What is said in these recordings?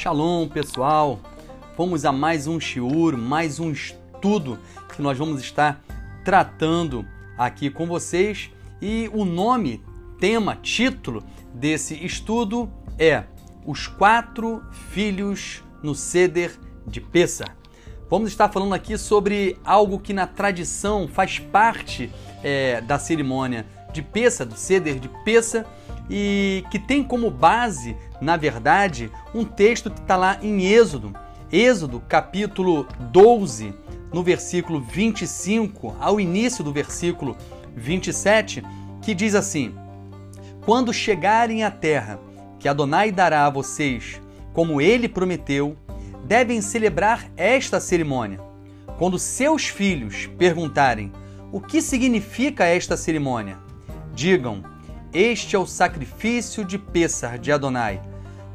Shalom, pessoal. Vamos a mais um shiur, mais um estudo que nós vamos estar tratando aqui com vocês. E o nome, tema, título desse estudo é Os Quatro Filhos no Ceder de Peça. Vamos estar falando aqui sobre algo que na tradição faz parte é, da cerimônia de Peça, do Ceder de Peça, e que tem como base, na verdade, um texto que está lá em Êxodo, Êxodo capítulo 12, no versículo 25, ao início do versículo 27, que diz assim: Quando chegarem à terra que Adonai dará a vocês, como ele prometeu, devem celebrar esta cerimônia. Quando seus filhos perguntarem o que significa esta cerimônia, digam: Este é o sacrifício de Pêssar de Adonai.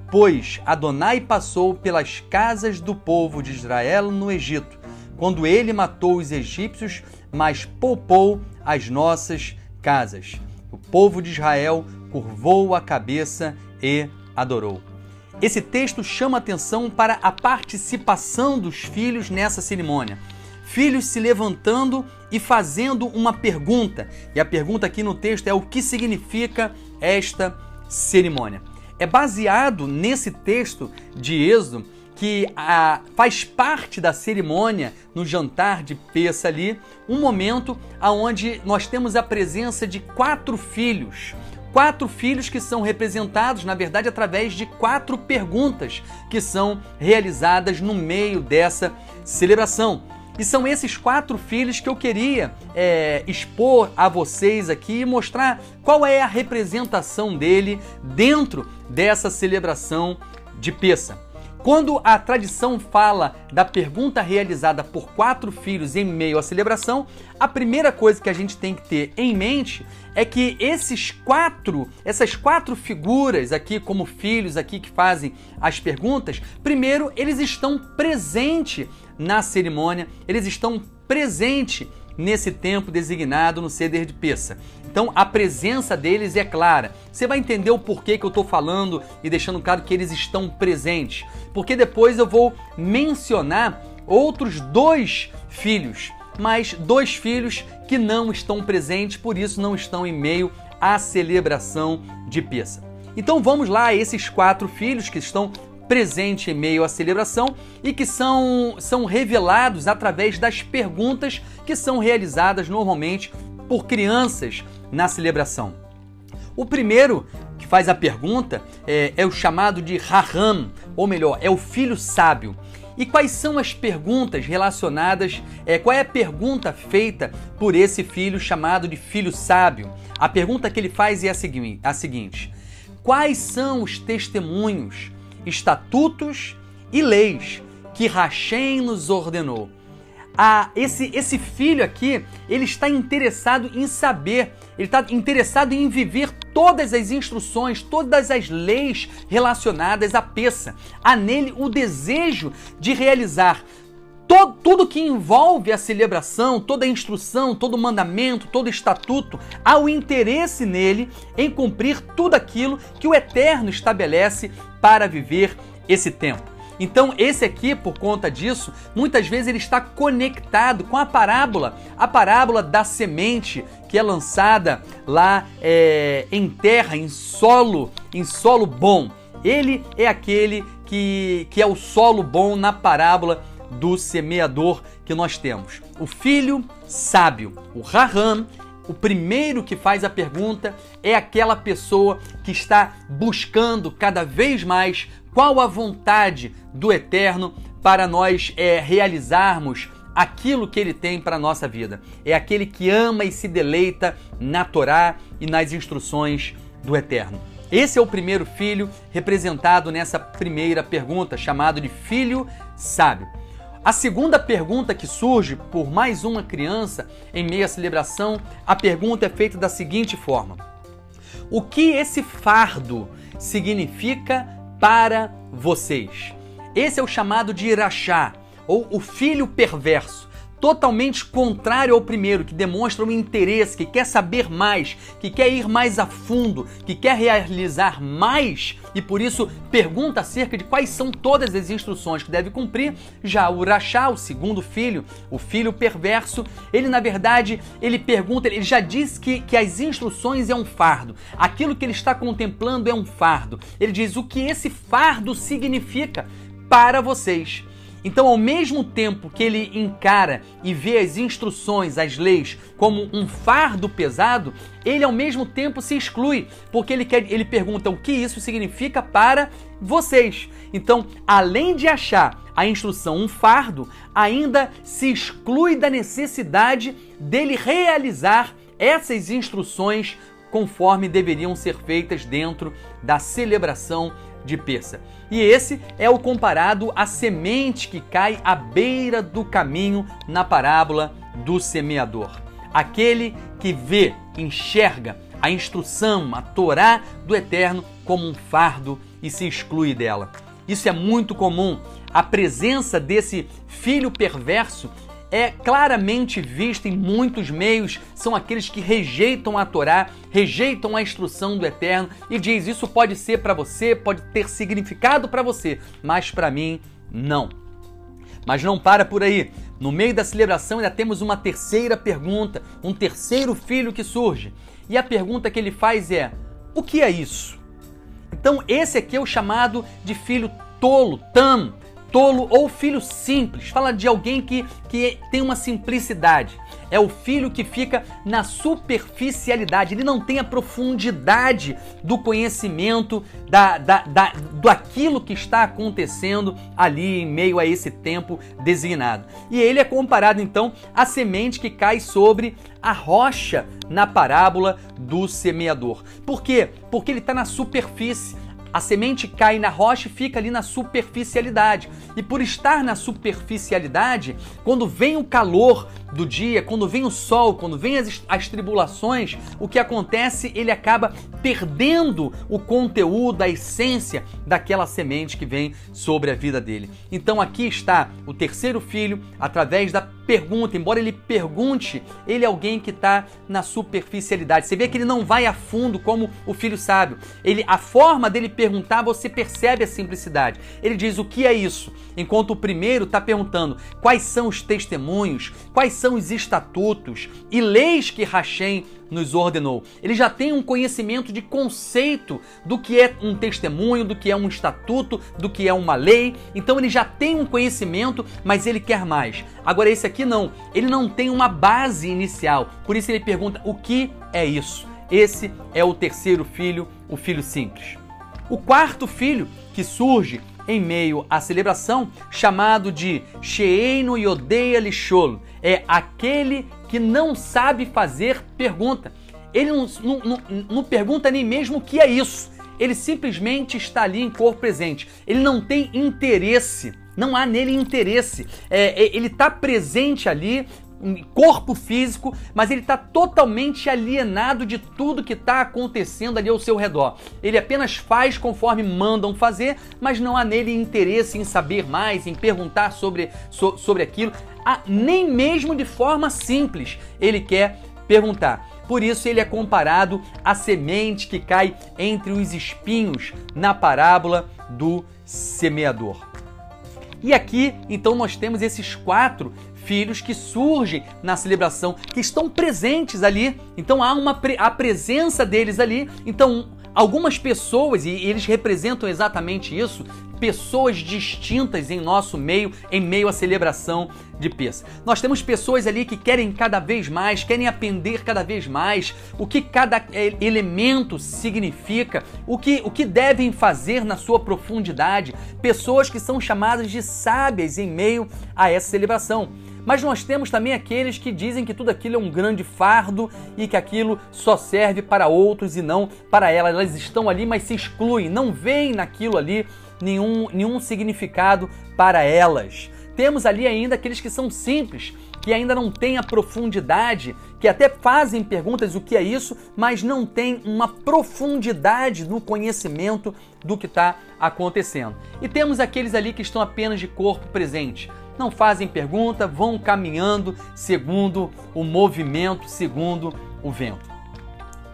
Pois Adonai passou pelas casas do povo de Israel no Egito, quando ele matou os egípcios, mas poupou as nossas casas. O povo de Israel curvou a cabeça e adorou. Esse texto chama atenção para a participação dos filhos nessa cerimônia. Filhos se levantando e fazendo uma pergunta. E a pergunta aqui no texto é o que significa esta cerimônia. É baseado nesse texto de Êxodo que a, faz parte da cerimônia no jantar de peça ali, um momento aonde nós temos a presença de quatro filhos, quatro filhos que são representados, na verdade, através de quatro perguntas que são realizadas no meio dessa celebração. E são esses quatro filhos que eu queria é, expor a vocês aqui e mostrar qual é a representação dele dentro dessa celebração de Peça. Quando a tradição fala da pergunta realizada por quatro filhos em meio à celebração, a primeira coisa que a gente tem que ter em mente é que esses quatro, essas quatro figuras aqui como filhos aqui que fazem as perguntas, primeiro eles estão presentes na cerimônia, eles estão presentes nesse tempo designado no ceder de peça. Então a presença deles é clara. Você vai entender o porquê que eu estou falando e deixando claro que eles estão presentes. Porque depois eu vou mencionar outros dois filhos, mas dois filhos que não estão presentes, por isso não estão em meio à celebração de peça. Então vamos lá esses quatro filhos que estão presente em meio à celebração e que são, são revelados através das perguntas que são realizadas normalmente por crianças na celebração. O primeiro que faz a pergunta é, é o chamado de Raham, ou melhor, é o filho sábio. E quais são as perguntas relacionadas? É, qual é a pergunta feita por esse filho chamado de filho sábio? A pergunta que ele faz é a seguinte: a seguinte quais são os testemunhos estatutos e leis que Hashem nos ordenou. Ah, esse, esse filho aqui, ele está interessado em saber, ele está interessado em viver todas as instruções, todas as leis relacionadas à peça. Há nele o desejo de realizar todo, tudo que envolve a celebração, toda a instrução, todo o mandamento, todo o estatuto, há o interesse nele em cumprir tudo aquilo que o Eterno estabelece para viver esse tempo. Então, esse aqui, por conta disso, muitas vezes ele está conectado com a parábola, a parábola da semente que é lançada lá é, em terra, em solo, em solo bom. Ele é aquele que, que é o solo bom na parábola do semeador que nós temos. O filho sábio, o Raham, o primeiro que faz a pergunta é aquela pessoa que está buscando cada vez mais qual a vontade do Eterno para nós é, realizarmos aquilo que ele tem para a nossa vida. É aquele que ama e se deleita na Torá e nas instruções do Eterno. Esse é o primeiro filho representado nessa primeira pergunta, chamado de filho sábio. A segunda pergunta que surge por mais uma criança em meio à celebração, a pergunta é feita da seguinte forma: O que esse fardo significa para vocês? Esse é o chamado de irachá, ou o filho perverso. Totalmente contrário ao primeiro, que demonstra um interesse, que quer saber mais, que quer ir mais a fundo, que quer realizar mais e por isso pergunta acerca de quais são todas as instruções que deve cumprir. Já o Rachá, o segundo filho, o filho perverso, ele na verdade, ele pergunta, ele já diz que, que as instruções é um fardo, aquilo que ele está contemplando é um fardo. Ele diz o que esse fardo significa para vocês. Então, ao mesmo tempo que ele encara e vê as instruções, as leis, como um fardo pesado, ele ao mesmo tempo se exclui, porque ele, quer, ele pergunta o que isso significa para vocês. Então, além de achar a instrução um fardo, ainda se exclui da necessidade dele realizar essas instruções conforme deveriam ser feitas dentro da celebração de Peça. E esse é o comparado à semente que cai à beira do caminho na parábola do semeador. Aquele que vê, enxerga a instrução, a Torá do Eterno como um fardo e se exclui dela. Isso é muito comum. A presença desse filho perverso é claramente vista em muitos meios, são aqueles que rejeitam a Torá, rejeitam a instrução do Eterno e diz: "Isso pode ser para você, pode ter significado para você, mas para mim não". Mas não para por aí. No meio da celebração ainda temos uma terceira pergunta, um terceiro filho que surge. E a pergunta que ele faz é: o que é isso? Então, esse aqui é o chamado de filho tolo, tam, tolo ou filho simples. Fala de alguém que, que tem uma simplicidade. É o filho que fica na superficialidade, ele não tem a profundidade do conhecimento da, da, da, do aquilo que está acontecendo ali em meio a esse tempo designado. E ele é comparado então à semente que cai sobre a rocha na parábola do semeador. Por quê? Porque ele está na superfície. A semente cai na rocha e fica ali na superficialidade. E por estar na superficialidade, quando vem o calor do dia, quando vem o sol, quando vem as, as tribulações, o que acontece? Ele acaba perdendo o conteúdo, a essência daquela semente que vem sobre a vida dele. Então aqui está o terceiro filho, através da pergunta, embora ele pergunte, ele é alguém que está na superficialidade. Você vê que ele não vai a fundo como o filho sábio. Ele, a forma dele perguntar, você percebe a simplicidade. Ele diz o que é isso, enquanto o primeiro está perguntando quais são os testemunhos, quais são os estatutos e leis que Hashem nos ordenou. Ele já tem um conhecimento de conceito do que é um testemunho, do que é um estatuto, do que é uma lei. Então ele já tem um conhecimento, mas ele quer mais. Agora esse aqui não. Ele não tem uma base inicial. Por isso ele pergunta: "O que é isso?" Esse é o terceiro filho, o filho simples. O quarto filho que surge em meio à celebração, chamado de Sheeno Yodeia Lishol, é aquele que não sabe fazer pergunta. Ele não, não, não, não pergunta nem mesmo o que é isso. Ele simplesmente está ali em corpo presente. Ele não tem interesse. Não há nele interesse. É, é ele está presente ali, corpo físico, mas ele está totalmente alienado de tudo que está acontecendo ali ao seu redor. Ele apenas faz conforme mandam fazer, mas não há nele interesse em saber mais, em perguntar sobre, so, sobre aquilo, ah, nem mesmo de forma simples ele quer perguntar. Por isso ele é comparado à semente que cai entre os espinhos na parábola do semeador. E aqui, então, nós temos esses quatro filhos que surgem na celebração, que estão presentes ali. Então há uma a presença deles ali. Então algumas pessoas e eles representam exatamente isso, pessoas distintas em nosso meio, em meio à celebração de Pêssego. Nós temos pessoas ali que querem cada vez mais, querem aprender cada vez mais o que cada é, elemento significa, o que, o que devem fazer na sua profundidade, pessoas que são chamadas de sábias em meio a essa celebração. Mas nós temos também aqueles que dizem que tudo aquilo é um grande fardo e que aquilo só serve para outros e não para elas. Elas estão ali, mas se excluem, não veem naquilo ali nenhum, nenhum significado para elas. Temos ali ainda aqueles que são simples, que ainda não têm a profundidade, que até fazem perguntas o que é isso, mas não têm uma profundidade no conhecimento do que está acontecendo. E temos aqueles ali que estão apenas de corpo presente, não fazem pergunta, vão caminhando segundo o movimento, segundo o vento.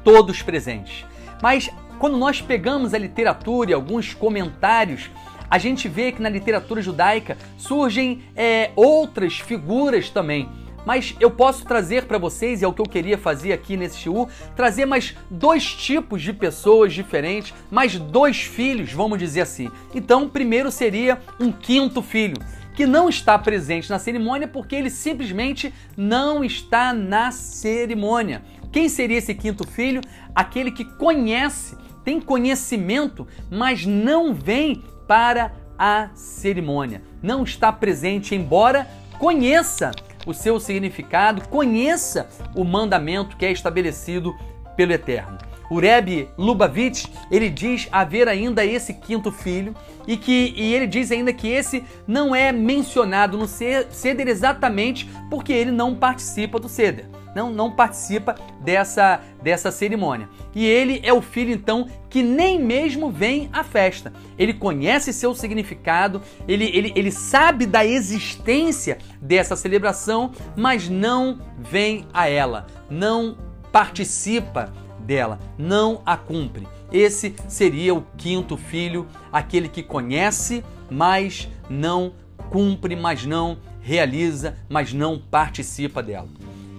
Todos presentes. Mas quando nós pegamos a literatura e alguns comentários, a gente vê que na literatura judaica surgem é, outras figuras também mas eu posso trazer para vocês, e é o que eu queria fazer aqui nesse shiur, trazer mais dois tipos de pessoas diferentes, mais dois filhos, vamos dizer assim. Então, primeiro seria um quinto filho, que não está presente na cerimônia porque ele simplesmente não está na cerimônia. Quem seria esse quinto filho? Aquele que conhece, tem conhecimento, mas não vem para a cerimônia. Não está presente, embora conheça o seu significado, conheça o mandamento que é estabelecido pelo Eterno. O Rebbe Lubavitch, ele diz haver ainda esse quinto filho e que e ele diz ainda que esse não é mencionado no Seder exatamente porque ele não participa do Seder não, não participa dessa, dessa cerimônia. E ele é o filho, então, que nem mesmo vem à festa. Ele conhece seu significado, ele, ele, ele sabe da existência dessa celebração, mas não vem a ela, não participa dela, não a cumpre. Esse seria o quinto filho, aquele que conhece, mas não cumpre, mas não realiza, mas não participa dela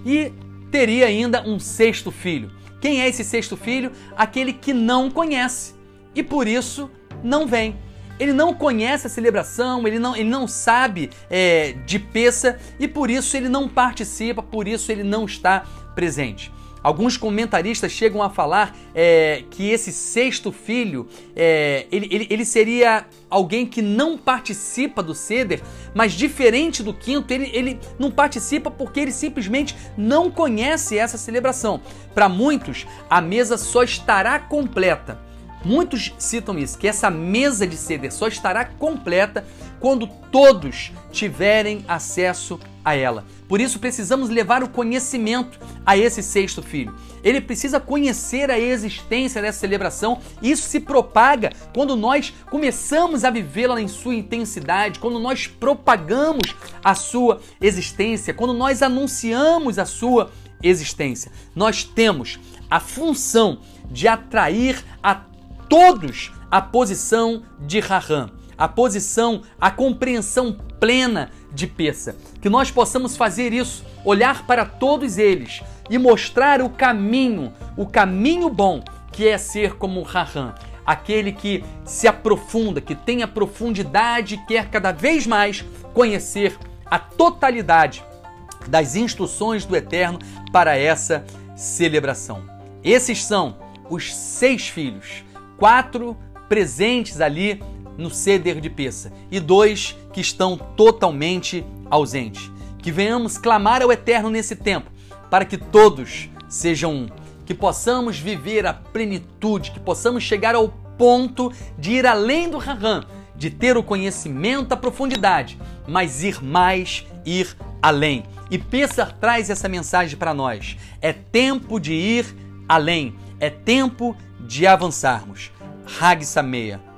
e teria ainda um sexto filho. Quem é esse sexto filho? Aquele que não conhece e por isso não vem. Ele não conhece a celebração, ele não, ele não sabe é, de peça e por isso ele não participa, por isso ele não está presente. Alguns comentaristas chegam a falar é, que esse sexto filho é, ele, ele, ele, seria alguém que não participa do ceder, mas diferente do quinto, ele, ele não participa porque ele simplesmente não conhece essa celebração. Para muitos, a mesa só estará completa. Muitos citam isso, que essa mesa de ceder só estará completa quando todos tiverem acesso a ela. Por isso precisamos levar o conhecimento a esse sexto filho. Ele precisa conhecer a existência dessa celebração. Isso se propaga quando nós começamos a vivê-la em sua intensidade, quando nós propagamos a sua existência, quando nós anunciamos a sua existência. Nós temos a função de atrair a todos a posição de Raham a posição, a compreensão plena de Peça. Que nós possamos fazer isso, olhar para todos eles e mostrar o caminho, o caminho bom que é ser como Raham, aquele que se aprofunda, que tem a profundidade e quer cada vez mais conhecer a totalidade das instruções do Eterno para essa celebração. Esses são os seis filhos, quatro presentes ali no ceder de peça e dois que estão totalmente ausentes. Que venhamos clamar ao Eterno nesse tempo, para que todos sejam um, que possamos viver a plenitude, que possamos chegar ao ponto de ir além do Raham, de ter o conhecimento, a profundidade, mas ir mais, ir além. E Pessar traz essa mensagem para nós. É tempo de ir além, é tempo de avançarmos. Hag Sameia